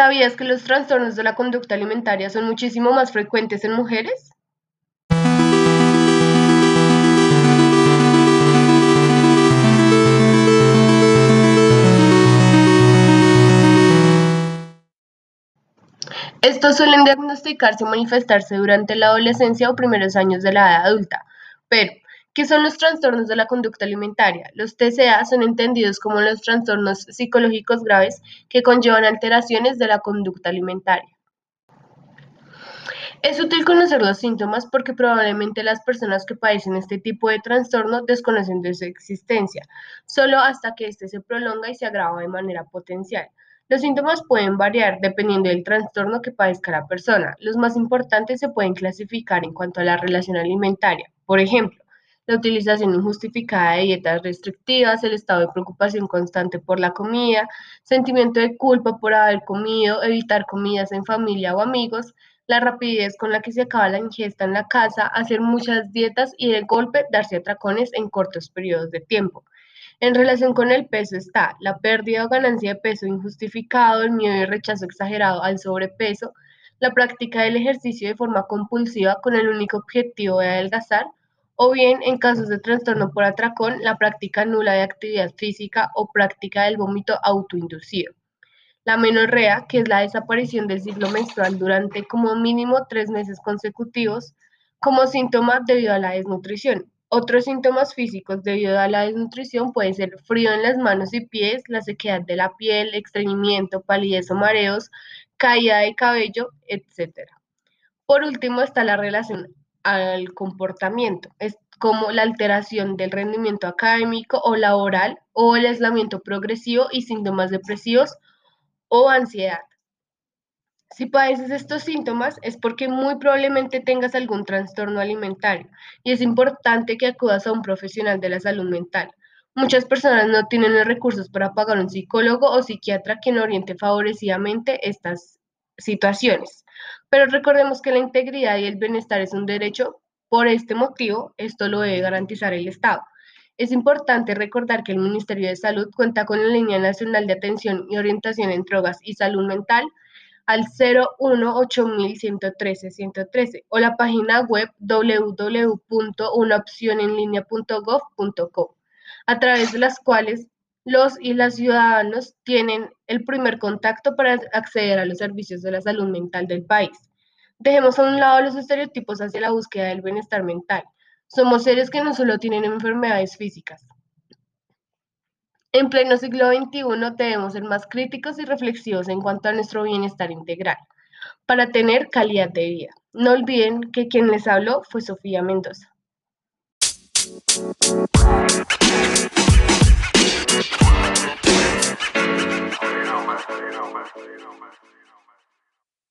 ¿Sabías que los trastornos de la conducta alimentaria son muchísimo más frecuentes en mujeres? Estos suelen diagnosticarse y manifestarse durante la adolescencia o primeros años de la edad adulta, pero ¿Qué son los trastornos de la conducta alimentaria? Los TCA son entendidos como los trastornos psicológicos graves que conllevan alteraciones de la conducta alimentaria. Es útil conocer los síntomas porque probablemente las personas que padecen este tipo de trastorno desconocen de su existencia, solo hasta que éste se prolonga y se agrava de manera potencial. Los síntomas pueden variar dependiendo del trastorno que padezca la persona. Los más importantes se pueden clasificar en cuanto a la relación alimentaria. Por ejemplo, la utilización injustificada de dietas restrictivas, el estado de preocupación constante por la comida, sentimiento de culpa por haber comido, evitar comidas en familia o amigos, la rapidez con la que se acaba la ingesta en la casa, hacer muchas dietas y de golpe darse atracones en cortos periodos de tiempo. En relación con el peso está la pérdida o ganancia de peso injustificado, el miedo y rechazo exagerado al sobrepeso, la práctica del ejercicio de forma compulsiva con el único objetivo de adelgazar, o bien en casos de trastorno por atracón, la práctica nula de actividad física o práctica del vómito autoinducido. La menorrea, que es la desaparición del ciclo menstrual durante como mínimo tres meses consecutivos, como síntoma debido a la desnutrición. Otros síntomas físicos debido a la desnutrición pueden ser frío en las manos y pies, la sequedad de la piel, estreñimiento, palidez o mareos, caída de cabello, etc. Por último está la relación al comportamiento, es como la alteración del rendimiento académico o laboral o el aislamiento progresivo y síntomas depresivos o ansiedad. Si padeces estos síntomas es porque muy probablemente tengas algún trastorno alimentario y es importante que acudas a un profesional de la salud mental. Muchas personas no tienen los recursos para pagar un psicólogo o psiquiatra quien oriente favorecidamente estas situaciones. Pero recordemos que la integridad y el bienestar es un derecho. Por este motivo, esto lo debe garantizar el Estado. Es importante recordar que el Ministerio de Salud cuenta con la Línea Nacional de Atención y Orientación en Drogas y Salud Mental al 0181113 o la página web www.unaopcionenlinea.gov.co, a través de las cuales los y las ciudadanos tienen el primer contacto para acceder a los servicios de la salud mental del país. Dejemos a un lado los estereotipos hacia la búsqueda del bienestar mental. Somos seres que no solo tienen enfermedades físicas. En pleno siglo XXI debemos ser más críticos y reflexivos en cuanto a nuestro bienestar integral para tener calidad de vida. No olviden que quien les habló fue Sofía Mendoza.